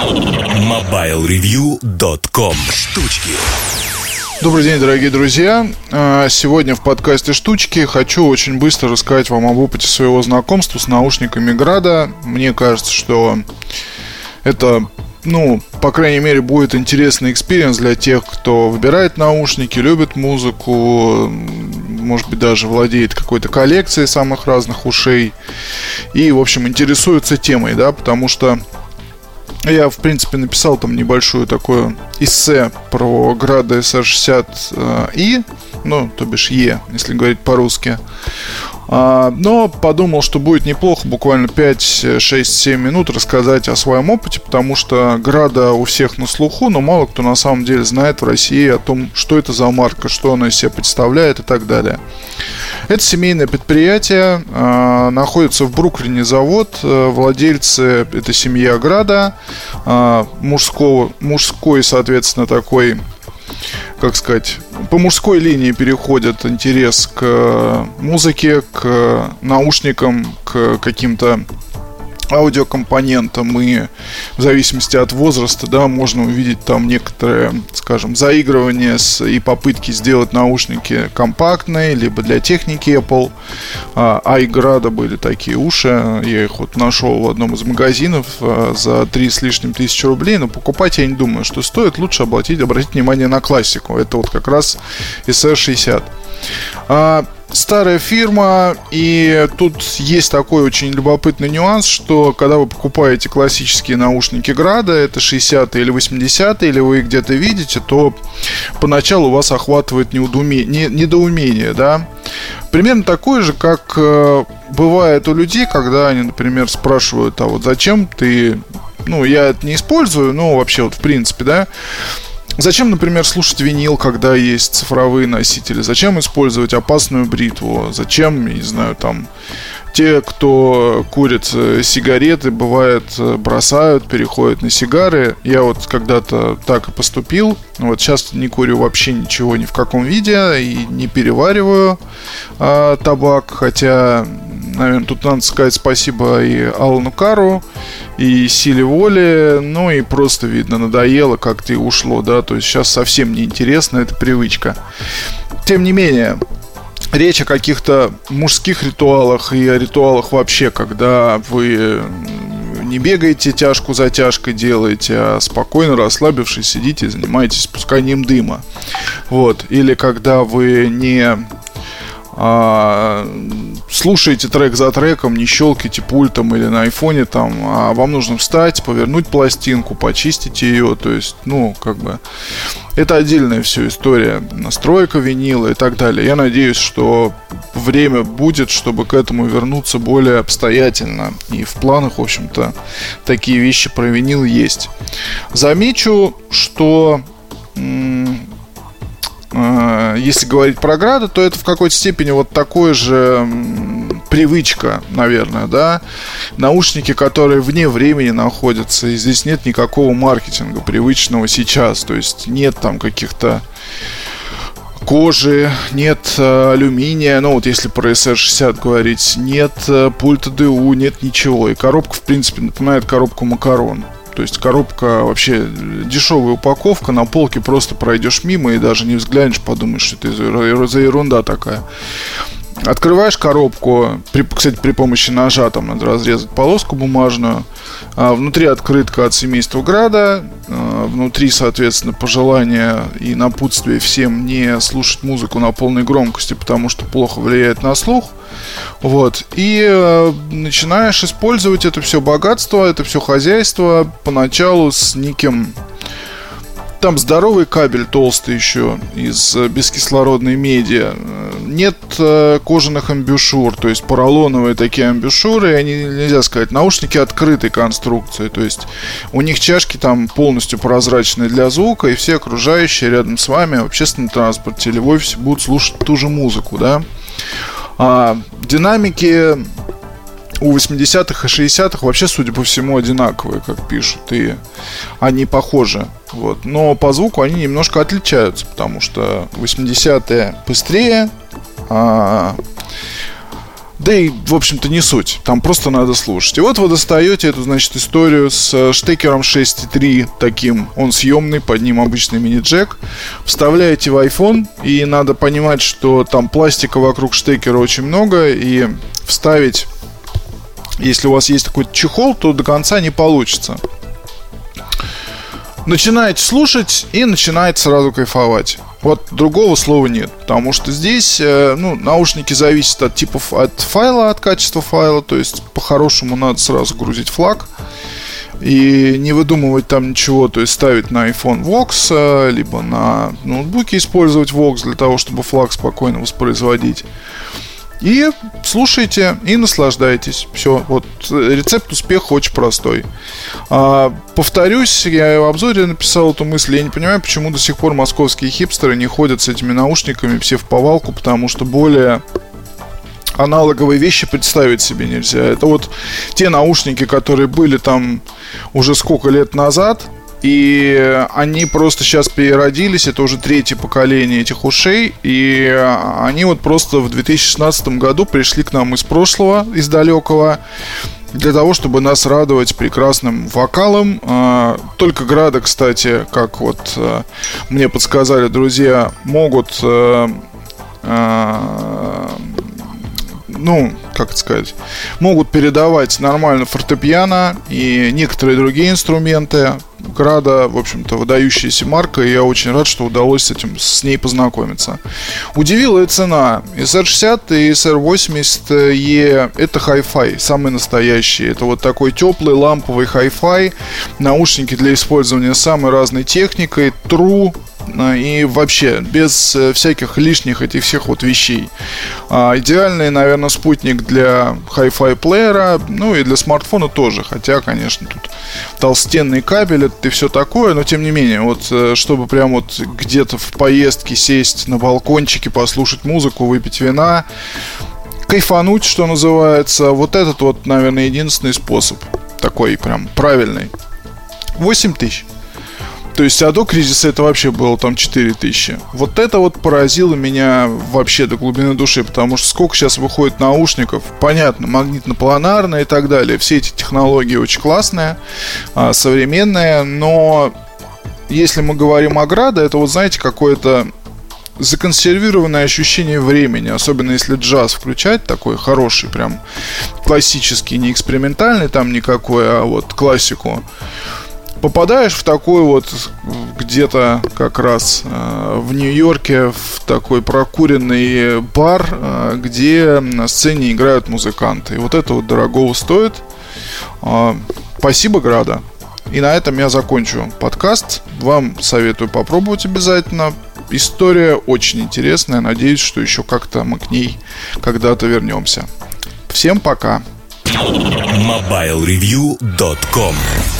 MobileReview.com Штучки Добрый день, дорогие друзья. А, сегодня в подкасте «Штучки» хочу очень быстро рассказать вам об опыте своего знакомства с наушниками Grado. Мне кажется, что это ну, по крайней мере, будет интересный experience для тех, кто выбирает наушники, любит музыку, может быть, даже владеет какой-то коллекцией самых разных ушей и, в общем, интересуется темой, да, потому что я, в принципе, написал там небольшое такое эссе про Града SR60i, ну, то бишь Е, если говорить по-русски. А, но подумал, что будет неплохо буквально 5, 6, 7 минут рассказать о своем опыте, потому что Града у всех на слуху, но мало кто на самом деле знает в России о том, что это за марка, что она из себя представляет и так далее. Это семейное предприятие, а, находится в Бруклине завод, а, владельцы это семья Града, мужского, мужской, соответственно, такой как сказать, по мужской линии переходит интерес к музыке, к наушникам, к каким-то аудиокомпонентам. И в зависимости от возраста, да, можно увидеть там некоторые, скажем, заигрывания с, и попытки сделать наушники компактные, либо для техники Apple. А, Айграда были такие уши, я их вот нашел в одном из магазинов а, за 3 с лишним тысячи рублей, но покупать я не думаю, что стоит, лучше обратить, обратить внимание на классику. Это вот как раз SR60. Старая фирма, и тут есть такой очень любопытный нюанс, что когда вы покупаете классические наушники Града, это 60-е или 80-е, или вы их где-то видите, то поначалу вас охватывает неудуме... не... недоумение, да. Примерно такое же, как э, бывает у людей, когда они, например, спрашивают, а вот зачем ты... Ну, я это не использую, но вообще вот в принципе, да, Зачем, например, слушать винил, когда есть цифровые носители? Зачем использовать опасную бритву? Зачем, не знаю, там те, кто курит э, сигареты, бывает, э, бросают, переходят на сигары. Я вот когда-то так и поступил. Вот сейчас не курю вообще ничего ни в каком виде и не перевариваю а, табак, хотя наверное, тут надо сказать спасибо и Алану Кару, и силе воли, ну и просто, видно, надоело как-то и ушло, да, то есть сейчас совсем не интересно эта привычка. Тем не менее, речь о каких-то мужских ритуалах и о ритуалах вообще, когда вы не бегаете тяжку за тяжкой делаете, а спокойно расслабившись сидите и занимаетесь спусканием дыма. Вот. Или когда вы не а, слушаете трек за треком, не щелкайте пультом или на айфоне там, а вам нужно встать, повернуть пластинку, почистить ее, то есть, ну, как бы, это отдельная все история, настройка винила и так далее. Я надеюсь, что время будет, чтобы к этому вернуться более обстоятельно. И в планах, в общем-то, такие вещи про винил есть. Замечу, что если говорить про Града, то это в какой-то степени вот такое же привычка, наверное, да. Наушники, которые вне времени находятся, и здесь нет никакого маркетинга привычного сейчас. То есть нет там каких-то кожи, нет э, алюминия, ну вот если про SR60 говорить, нет э, пульта ДУ, нет ничего. И коробка, в принципе, напоминает коробку макарон. То есть коробка вообще дешевая упаковка, на полке просто пройдешь мимо и даже не взглянешь, подумаешь, что это за ерунда такая. Открываешь коробку, при, кстати, при помощи ножа там надо разрезать полоску бумажную. А, внутри открытка от семейства Града. А, внутри, соответственно, пожелания и напутствие всем не слушать музыку на полной громкости, потому что плохо влияет на слух. Вот. И э, начинаешь использовать это все богатство, это все хозяйство поначалу с неким там здоровый кабель толстый еще из э, бескислородной меди. Нет э, кожаных амбушюр, то есть поролоновые такие амбушюры, они, нельзя сказать, наушники открытой конструкции, то есть у них чашки там полностью прозрачные для звука, и все окружающие рядом с вами в общественном транспорте или в офисе будут слушать ту же музыку, да. А, динамики у 80-х и 60-х вообще, судя по всему, одинаковые, как пишут, и они похожи. Вот. Но по звуку они немножко отличаются, потому что 80-е быстрее, а Да и, в общем-то, не суть. Там просто надо слушать. И вот вы достаете эту, значит, историю с э, штекером 6.3 таким. Он съемный, под ним обычный мини-джек. Вставляете в iPhone, и надо понимать, что там пластика вокруг штекера очень много, и вставить, если у вас есть такой чехол, то до конца не получится начинаете слушать и начинаете сразу кайфовать. Вот другого слова нет, потому что здесь э, ну, наушники зависят от типов, от файла, от качества файла, то есть по-хорошему надо сразу грузить флаг и не выдумывать там ничего, то есть ставить на iPhone Vox, э, либо на ноутбуке использовать Vox для того, чтобы флаг спокойно воспроизводить. И слушайте и наслаждайтесь. Все, вот рецепт успеха очень простой. А, повторюсь, я в обзоре написал эту мысль. Я не понимаю, почему до сих пор московские хипстеры не ходят с этими наушниками все в повалку, потому что более аналоговые вещи представить себе нельзя. Это вот те наушники, которые были там уже сколько лет назад, и они просто сейчас переродились, это уже третье поколение этих ушей, и они вот просто в 2016 году пришли к нам из прошлого, из далекого, для того, чтобы нас радовать прекрасным вокалом. А, только Града, кстати, как вот а, мне подсказали друзья, могут а, ну, как это сказать, могут передавать нормально фортепиано и некоторые другие инструменты. Града, в общем-то, выдающаяся марка, и я очень рад, что удалось с этим с ней познакомиться. Удивила и цена. SR60 и SR80E это Hi-Fi, самый настоящий. Это вот такой теплый ламповый Hi-Fi, наушники для использования самой разной техникой, True, и вообще без э, всяких лишних этих всех вот вещей. А, идеальный, наверное, спутник для Hi-Fi плеера, ну и для смартфона тоже, хотя, конечно, тут толстенный кабель это и все такое, но тем не менее, вот э, чтобы прям вот где-то в поездке сесть на балкончике, послушать музыку, выпить вина, кайфануть, что называется, вот этот вот, наверное, единственный способ такой прям правильный. 8 тысяч. То есть, а до кризиса это вообще было там 4000. Вот это вот поразило меня вообще до глубины души, потому что сколько сейчас выходит наушников, понятно, магнитно-планарные и так далее. Все эти технологии очень классные, а, современные, но если мы говорим о Града, это вот, знаете, какое-то законсервированное ощущение времени, особенно если джаз включать, такой хороший, прям классический, не экспериментальный там никакой, а вот классику попадаешь в такой вот где-то как раз э, в Нью-Йорке в такой прокуренный бар, э, где на сцене играют музыканты. И вот это вот дорогого стоит. Э, спасибо, Града. И на этом я закончу подкаст. Вам советую попробовать обязательно. История очень интересная. Надеюсь, что еще как-то мы к ней когда-то вернемся. Всем пока. MobileReview.com